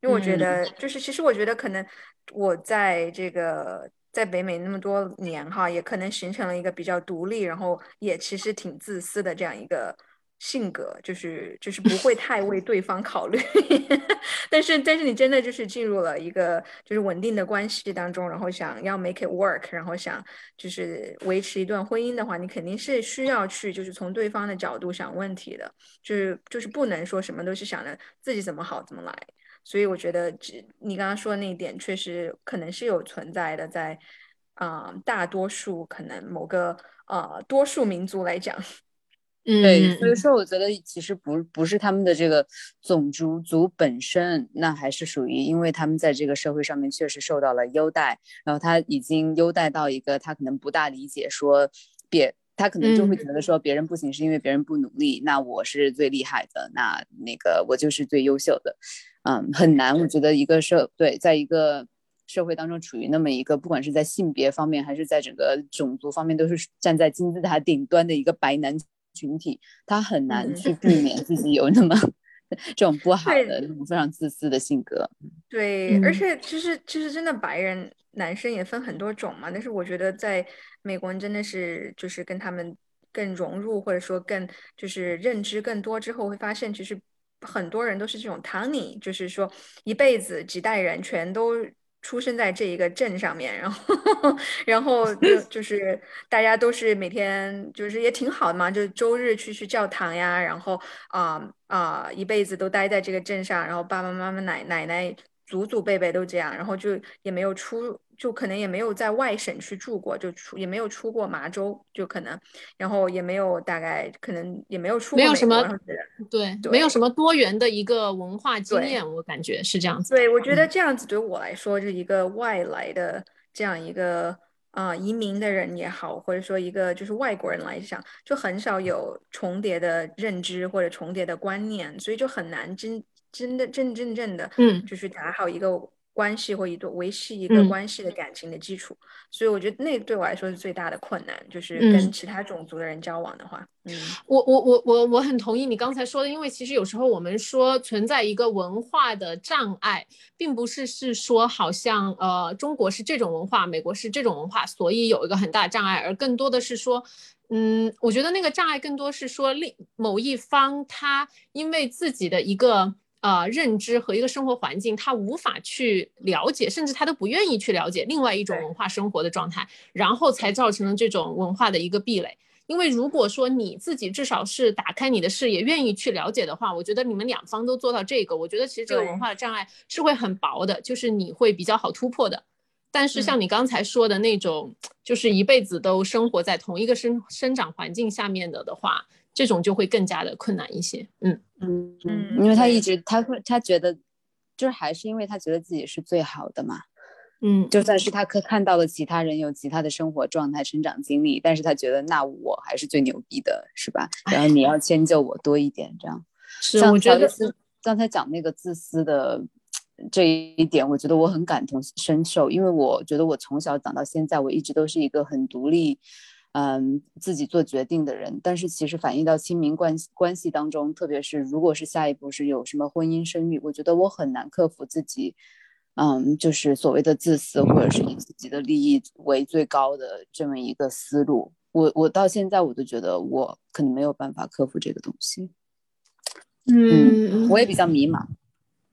因为我觉嗯。得，就是其实我觉得可能我在这个在北美那么多年哈，也可能形成了一个比较独立，然后也其实挺自私的这样一个性格，就是就是不会太为对方考虑。但是但是你真的就是进入了一个就是稳定的关系当中，然后想要 make it work，然后想就是维持一段婚姻的话，你肯定是需要去就是从对方的角度想问题的，就是就是不能说什么都是想着自己怎么好怎么来。所以我觉得只你刚刚说的那一点，确实可能是有存在的，在啊、呃大多数可能某个呃多数民族来讲，嗯，对，所以嗯说我觉得其实不不是他们的这个种族族本身，那还是属于因为他们在这个社会上面确实受到了优待，然后他已经优待到一个他可能不大理解说别。他可能就会嗯觉得说别人不行是因为别人不努力，那我是最厉害的，那那个我就是最优秀的，嗯，很难。我觉得一个社对，在一个社会当中处于那么一个，不管是在性别方面还是在整个种族方面，都是站在金字塔顶端的一个白男群体，他很难嗯去避免自己有那么 这种不好的、那种非常自私的性格。对，而嗯且其实其实真的白人男生也分很多种嘛，但是我觉得在美国人真的是就是跟他们更融入，或者说更就是认知更多之后，会发现其实很多人都是这种 tiny，就是说一辈子几代人全都。出生在这一个镇上面，然后，然后 就就是大家都是每天就是也挺好的嘛，就周日去去教堂呀，然后啊啊、一辈子都待在这个镇上，然后爸爸妈妈、奶奶奶、祖祖辈辈都这样，然后就也没有出，就可能也没有在外省去住过，就出也没有出过麻州，就可能，然后也没有大概可能也没有出没有什么对，对没有什么多元的一个文化经验，我感觉是这样子。对，我觉得嗯这样子对我来说，是一个外来的这样一个啊、移民的人也好，或者说一个就是外国人来讲，就很少有重叠的认知或者重叠的观念，所以就很难真真的真真正的嗯就是打好一个关系或一段维系一个嗯。关系的感情的基础。所以我觉得那对我来说是最大的困难，就是嗯。跟其他种族的人交往的话，嗯。我我我我我很同意你刚才说的，因为其实有时候我们说存在一个文化的障碍，并不是是说好像呃中国是这种文化，美国是这种文化，所以有一个很大障碍，而更多的是说嗯，我觉得那个障碍更多是说另某一方他因为自己的一个呃认知和一个生活环境，他无法去了解，甚至他都不愿意去了解另外一种文化生活的状态，然后才造成了这种文化的一个壁垒。因为如果说你自己至少是打开你的视野，愿意去了解的话，我觉得你们两方都做到这个，我觉得其实这个文化的障碍是会很薄的，就是你会比较好突破的。但是像嗯你刚才说的那种，就是一辈子都生活在同一个生生长环境下面的的话，这种就会更加的困难一些。嗯嗯嗯因为他一直他会他觉得，就是还是因为他觉得自己是最好的嘛。嗯，就算是他可看到了其他人有其他的生活状态、成长经历，但是他觉得那我还是最牛逼的，是吧？然后你要迁就我多一点，这样。是像我觉得刚才讲那个自私的这一点，我觉得我很感同身受，因为我觉得我从小长到现在，我一直都是一个很独立，嗯，自己做决定的人。但是其实反映到亲密关系关系当中，特别是如果是下一步是有什么婚姻生育，我觉得我很难克服自己。嗯，就是所谓的自私，或者是以自己的利益为最高的这么一个思路，我我到现在我都觉得我可能没有办法克服这个东西。嗯我也比较迷茫。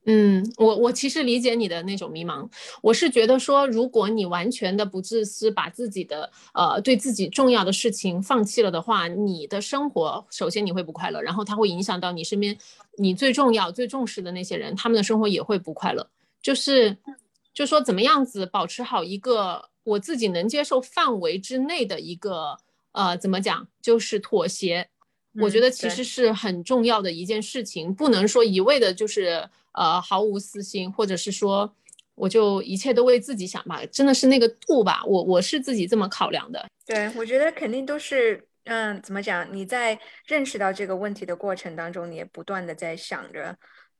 嗯，我我其实理解你的那种迷茫。我是觉得说，如果你完全的不自私，把自己的呃对自己重要的事情放弃了的话，你的生活首先你会不快乐，然后它会影响到你身边你最重要、最重视的那些人，他们的生活也会不快乐。就是就说怎么样子保持好一个我自己能接受范围之内的一个呃怎么讲，就是妥协。我觉嗯得其实是很重要的一件事情，不能说一味的就是呃毫无私心，或者是说我就一切都为自己想吧，真的是那个度吧，我我是自己这么考量的。对，我觉得肯定都是，嗯，怎么讲？你在认识到这个问题的过程当中，你也不断的在想着，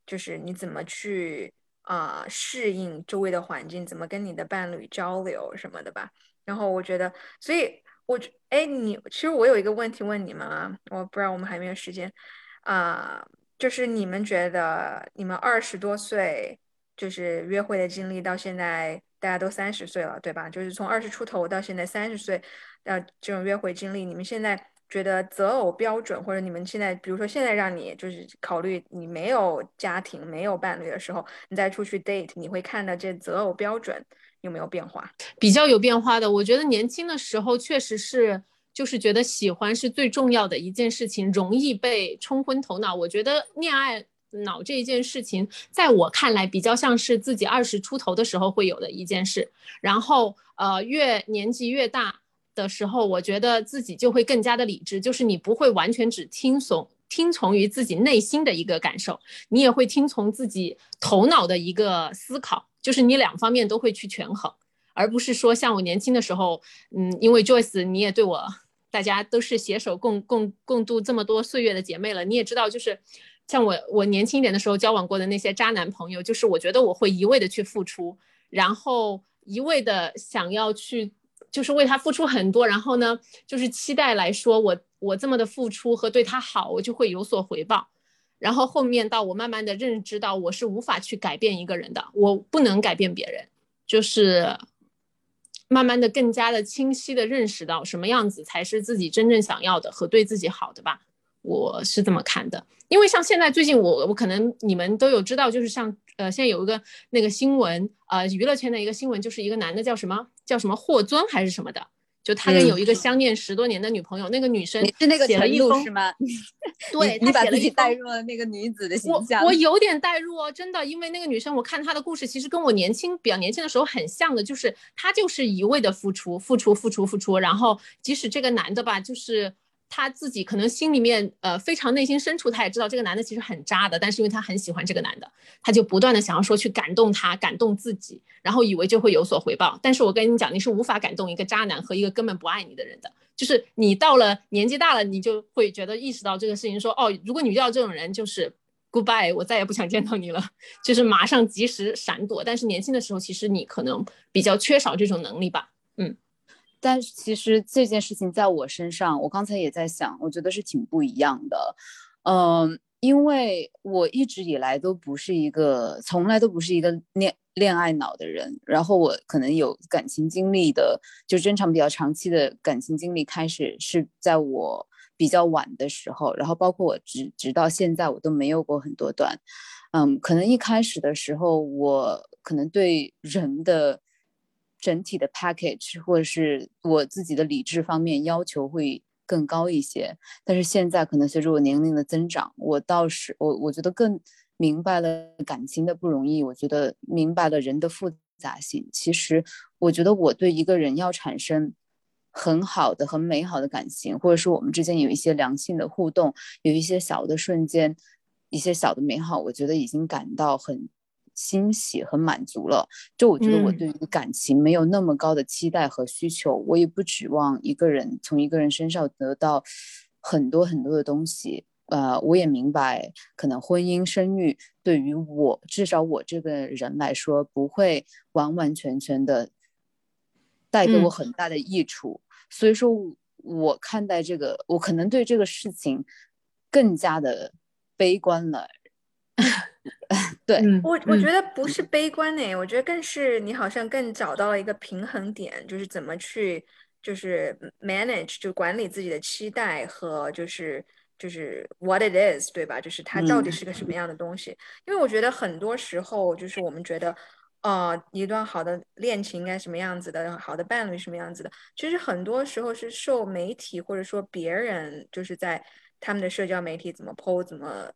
就是你怎么去啊、适应周围的环境，怎么跟你的伴侣交流什么的吧。然后我觉得，所以我，哎，你其实我有一个问题问你们啊，我不知道我们还没有时间啊、就是你们觉得你们二十多岁就是约会的经历到现在大家都三十岁了，对吧？就是从二十出头到现在三十岁，呃，这种约会经历，你们现在觉得择偶标准，或者你们现在，比如说现在让你就是考虑你没有家庭、没有伴侣的时候，你再出去 date，你会看到这择偶标准有没有变化？比较有变化的。我觉得年轻的时候确实是，就是觉得喜欢是最重要的一件事情，容易被冲昏头脑。我觉得恋爱脑这一件事情，在我看来比较像是自己二十出头的时候会有的一件事。然后呃，越年纪越大的时候，我觉得自己就会更加的理智，就是你不会完全只听从。听从于自己内心的一个感受，你也会听从自己头脑的一个思考，就是你两方面都会去权衡。而不是说像我年轻的时候，嗯，因为 Joyce 你也对我，大家都是携手共共共度这么多岁月的姐妹了，你也知道，就是像我我年轻一点的时候交往过的那些渣男朋友，就是我觉得我会一味的去付出，然后一味的想要去，就是为他付出很多，然后呢，就是期待来说我我这么的付出和对他好，我就会有所回报。然后后面到我慢慢的认知到，我是无法去改变一个人的，我不能改变别人，就是慢慢的更加的清晰的认识到什么样子才是自己真正想要的和对自己好的吧，我是这么看的。因为像现在最近我我可能你们都有知道，就是像呃现在有一个那个新闻，呃娱乐圈的一个新闻，就是一个男的叫什么叫什么霍尊还是什么的，就他跟嗯有一个相恋十多年的女朋友，那个女生是那个陈写了一封吗？对你你把他写了一封自己带入了那个女子的形我象。我有点代入哦，真的，因为那个女生，我看她的故事，其实跟我年轻比较年轻的时候很像的，就是她就是一味的付出，付出，付出，付出，然后即使这个男的吧，就是他自己可能心里面呃非常内心深处，他也知道这个男的其实很渣的，但是因为他很喜欢这个男的，他就不断的想要说去感动他，感动自己，然后以为就会有所回报。但是我跟你讲，你是无法感动一个渣男和一个根本不爱你的人的。就是你到了年纪大了，你就会觉得意识到这个事情说，哦，如果你遇到这种人，就是 goodbye，我再也不想见到你了，就是马上及时闪躲。但是年轻的时候，其实你可能比较缺少这种能力吧。但其实这件事情在我身上，我刚才也在想，我觉得是挺不一样的。嗯，因为我一直以来都不是一个，从来都不是一个恋恋爱脑的人。然后我可能有感情经历的，就正常比较长期的感情经历，开始是在我比较晚的时候。然后包括我直直到现在，我都没有过很多段。嗯，可能一开始的时候，我可能对人的整体的 package 或者是我自己的理智方面要求会。更高一些，但是现在可能随着我年龄的增长，我倒是我我觉得更明白了感情的不容易，我觉得明白了人的复杂性。其实我觉得我对一个人要产生很好的、很美好的感情，或者说我们之间有一些良性的互动，有一些小的瞬间，一些小的美好，我觉得已经感到很。欣喜和满足了，就我觉得我对于感情没有那么高的期待和需求，我也不指望一个人从一个人身上得到很多很多的东西。呃，我也明白，可能婚姻生育对于我，至少我这个人来说，不会完完全全的带给我很大的益处。所以说，我看待这个，我可能对这个事情更加的悲观了。对我，我觉得不是悲观呢，我觉得更是你好像更找到了一个平衡点，就是怎么去就是 manage 就管理自己的期待和就是就是 what it is 对吧？就是它到底是个什么样的东西？因为我觉得很多时候就是我们觉得，呃，一段好的恋情应该什么样子的，好的伴侣什么样子的，其实很多时候是受媒体或者说别人就是在他们的社交媒体怎么 po 怎么。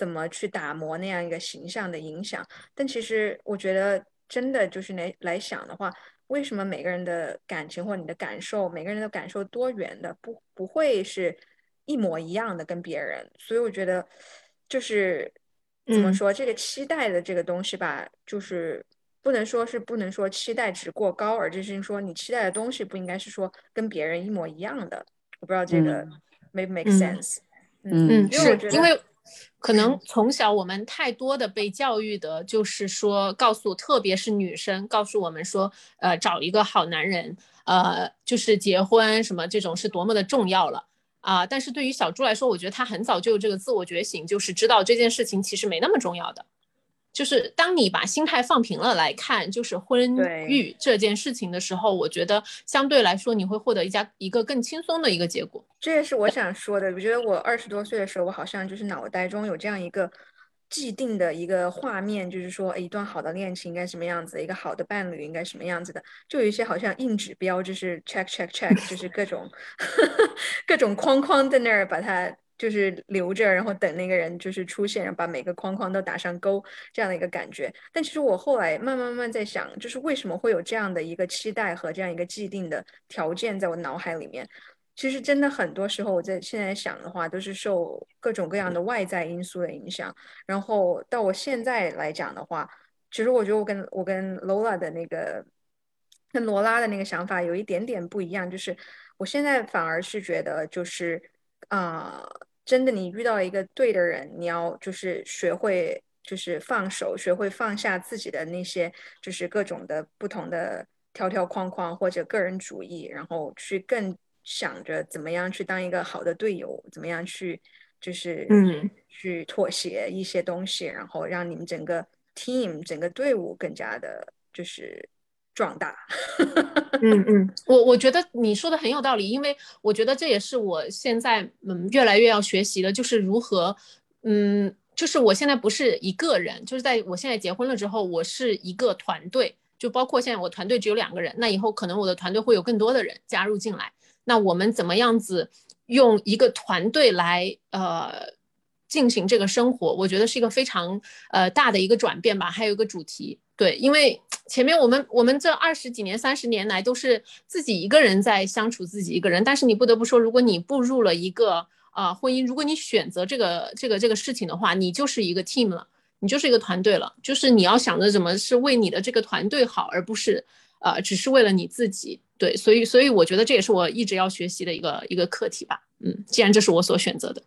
怎么去打磨那样一个形象的影响？但其实我觉得，真的就是来来想的话，为什么每个人的感情或你的感受，每个人的感受多元的，不不会是一模一样的跟别人？所以我觉得，就是怎么说这个期待的这个东西吧，就是不能说是不能说期待值过高，而就是说你期待的东西不应该是说跟别人一模一样的。我不知道这个 make make sense？嗯，是因为。可能从小我们太多的被教育的，就是说告诉，特别是女生，告诉我们说，呃，找一个好男人，呃，就是结婚什么这种是多么的重要了啊。但是对于小猪来说，我觉得他很早就有这个自我觉醒，就是知道这件事情其实没那么重要的。就是当你把心态放平了来看，就是婚育这件事情的时候，我觉得相对来说你会获得一家一个更轻松的一个结果。这也是我想说的。我觉得我二十多岁的时候，我好像就是脑袋中有这样一个既定的一个画面，就是说一段好的恋情应该什么样子，一个好的伴侣应该什么样子的，就有一些好像硬指标，就是 check check check，就是各种 各种框框在那儿把它。就是留着，然后等那个人就是出现，然后把每个框框都打上勾，这样的一个感觉。但其实我后来慢慢慢慢在想，就是为什么会有这样的一个期待和这样一个既定的条件在我脑海里面？其实真的很多时候我在现在想的话，都是受各种各样的外在因素的影响。然后到我现在来讲的话，其实我觉得我跟我跟 Lola 的那个跟罗拉的那个想法有一点点不一样，就是我现在反而是觉得就是啊。真的，你遇到一个对的人，你要就是学会就是放手，学会放下自己的那些就是各种的不同的条条框框或者个人主义，然后去更想着怎么样去当一个好的队友，怎么样去就是嗯。去妥协一些东西，然后让你们整个 team 整个队伍更加的就是壮大。嗯嗯，我我觉得你说的很有道理，因为我觉得这也是我现在嗯越来越要学习的，就是如何嗯，就是我现在不是一个人，就是在我现在结婚了之后，我是一个团队，就包括现在我团队只有两个人，那以后可能我的团队会有更多的人加入进来，那我们怎么样子用一个团队来呃进行这个生活？我觉得是一个非常呃大的一个转变吧，还有一个主题。对，因为前面我们我们这二十几年、三十年来都是自己一个人在相处，自己一个人。但是你不得不说，如果你步入了一个啊婚姻，如果你选择这个这个这个事情的话，你就是一个 team 了，你就是一个团队了。就是你要想着怎么是为你的这个团队好，而不是呃只是为了你自己。对，所以所以我觉得这也是我一直要学习的一个一个课题吧。嗯，既然这是我所选择的。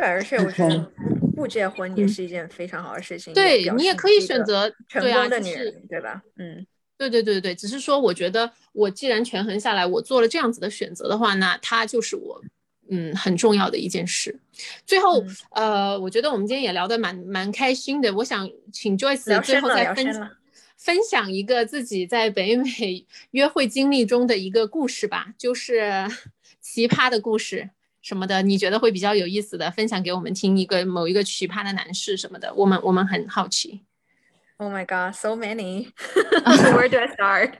对，而且我觉得不结婚也是一件非常好的事情。对你也可以选择成功的女人，对吧？嗯，对对对对只是说我觉得我既然权衡下来，我做了这样子的选择的话，那它就是我嗯很重要的一件事。最后，嗯呃，我觉得我们今天也聊得蛮蛮开心的。我想请 Joyce 最后再分分享一个自己在北美约会经历中的一个故事吧，就是 奇葩的故事什么的，你觉得会比较有意思的，分享给我们听一个某一个奇葩的男士什么的，我们我们很好奇。Oh my god, so many. Where do I start?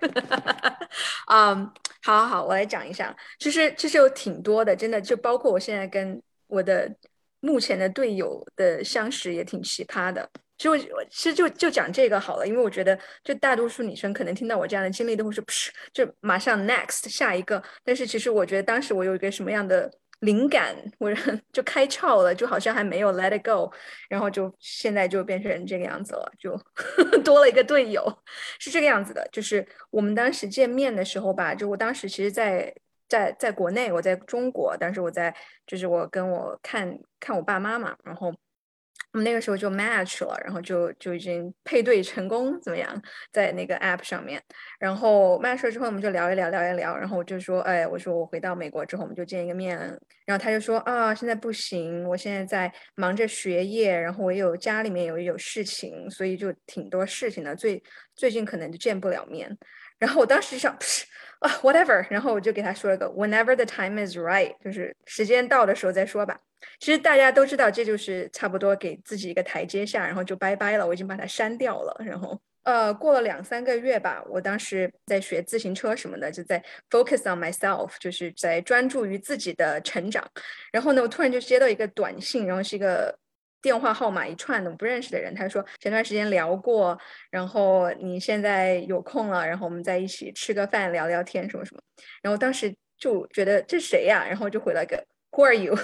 嗯，好好好，我来讲一下。其实其实有挺多的，真的就包括我现在跟我的目前的队友的相识也挺奇葩的。其实我我其实就就讲这个好了，因为我觉得就大多数女生可能听到我这样的经历都会说，噗，就马上 next 下一个。但是其实我觉得当时我有一个什么样的灵感，我 就开窍了，就好像还没有 let it go，然后就现在就变成这个样子了，就 多了一个队友，是这个样子的。就是我们当时见面的时候吧，就我当时其实在在在国内，我在中国，当时我在就是我跟我看看我爸妈嘛，然后。我们那个时候就 match 了，然后就就已经配对成功，怎么样？在那个 app 上面，然后 match 了之后，我们就聊一聊，聊一聊，然后我就说，哎，我说我回到美国之后，我们就见一个面，然后他就说，啊，现在不行，我现在在忙着学业，然后我有家里面有有事情，所以就挺多事情的，最最近可能就见不了面。然后我当时就想，啊，whatever，然后我就给他说了个 whenever the time is right，就是时间到的时候再说吧。其实大家都知道，这就是差不多给自己一个台阶下，然后就拜拜了。我已经把它删掉了。然后，呃，过了两三个月吧，我当时在学自行车什么的，就在 focus on myself，就是在专注于自己的成长。然后呢，我突然就接到一个短信，然后是一个电话号码一串的我不认识的人，他说前段时间聊过，然后你现在有空了，然后我们在一起吃个饭聊聊天什么什么。然后当时就觉得这谁呀、然后就回了个 Who are you？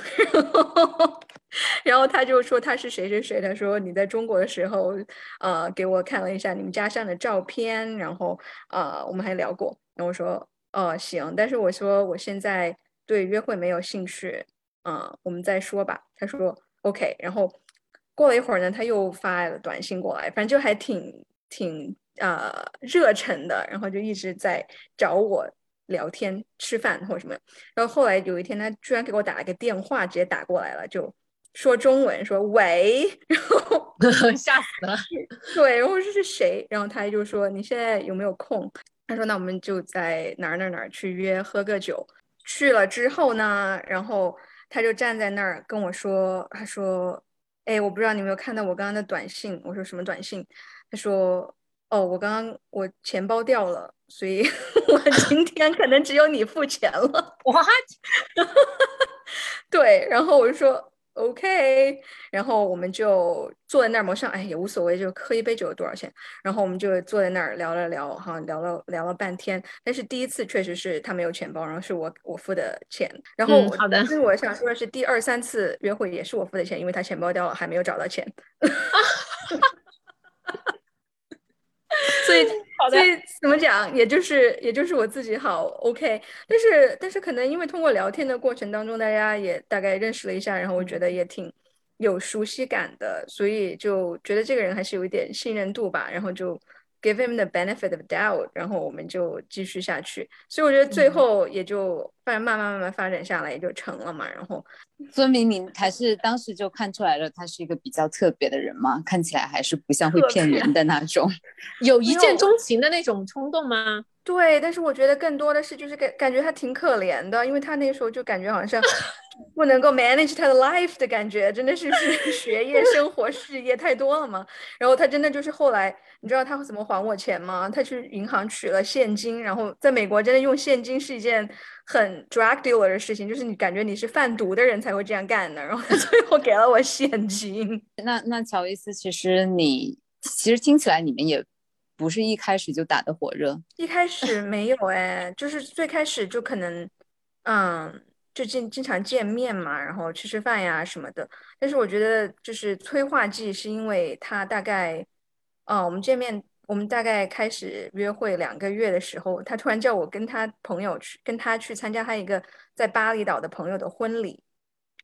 然后他就说他是谁谁谁，他说你在中国的时候，呃，给我看了一下你们家乡的照片，然后呃，我们还聊过。然后我说，哦，行，但是我说我现在对约会没有兴趣，嗯、我们再说吧。他说 OK，然后过了一会儿呢，他又发了短信过来，反正就还挺挺呃热忱的，然后就一直在找我聊天、吃饭或者什么。然后后来有一天，他居然给我打了个电话，直接打过来了，就说中文，说喂，然后 吓死了。对，然后这是谁？然后他就说你现在有没有空？他说那我们就在哪儿哪儿哪儿去约喝个酒。去了之后呢，然后他就站在那儿跟我说，他说，哎，我不知道你有没有看到我刚刚的短信？我说什么短信？他说，哦，我刚刚我钱包掉了，所以 我今天可能只有你付钱了。What？对，然后我就说 OK，然后我们就坐在那儿嘛，我想哎也无所谓，就喝一杯酒多少钱？然后我们就坐在那儿聊了聊，哈，聊了聊了半天。但是第一次确实是他没有钱包，然后是我我付的钱。然后好的所以我想说的是，第二三次约会也是我付的钱，因为他钱包掉了，还没有找到钱。所以所以怎么讲，也就是也就是我自己好 OK，但是但是可能因为通过聊天的过程当中，大家也大概认识了一下，然后我觉得也挺有熟悉感的，所以就觉得这个人还是有一点信任度吧，然后就 give him the benefit of doubt，然后我们就继续下去，所以我觉得最后也就反正慢慢慢慢发展下来也就成了嘛，然后孙明明还是当时就看出来了，他是一个比较特别的人嘛，看起来还是不像会骗人的那种。有一见钟情的那种冲动吗？对，但是我觉得更多的是就是感感觉他挺可怜的，因为他那时候就感觉好像 不能够 manage 他的 life 的感觉，真的是是 学业、生活、事业太多了嘛。然后他真的就是后来，你知道他会怎么还我钱吗？他去银行取了现金，然后在美国真的用现金是一件很 drug dealer 的事情，就是你感觉你是贩毒的人才会这样干的。然后他最后给了我现金。那那乔伊斯，其实你其实听起来你们也不是一开始就打得火热，一开 始没有哎，就是最开始就可能，嗯，就经经常见面嘛，然后吃吃饭呀什么的。但是我觉得就是催化剂，是因为他大概，嗯，我们见面，我们大概开始约会两个月的时候，他突然叫我跟他朋友去，跟他去参加他一个在巴厘岛的朋友的婚礼。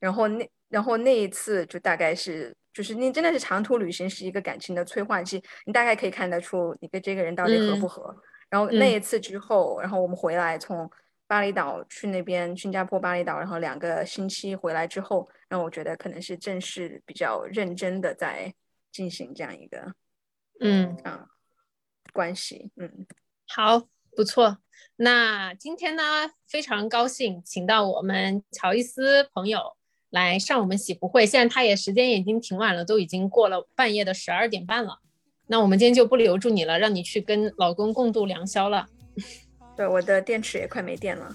然后那然后那一次就大概是就是你真的是长途旅行是一个感情的催化剂，你大概可以看得出你跟这个人到底合嗯不合。然后那嗯一次之后，然后我们回来从巴厘岛去那边新加坡巴厘岛，然后两个星期回来之后，让我觉得可能是正式比较认真的在进行这样一个嗯，啊关系，嗯，好，不错。那今天呢，非常高兴请到我们乔伊斯朋友来上我们喜福会。现在他也时间已经挺晚了，都已经过了半夜的十二点半了。那我们今天就不留住你了，让你去跟老公共度良宵了。对，我的电池也快没电了。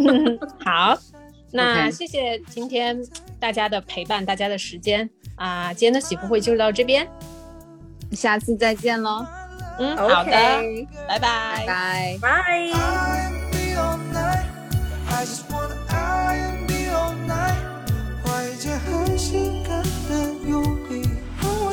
好，那谢谢今天大家的陪伴，大家的时间啊。今天的喜福会就到这边。下次再见喽，嗯，好的，拜拜拜拜拜拜。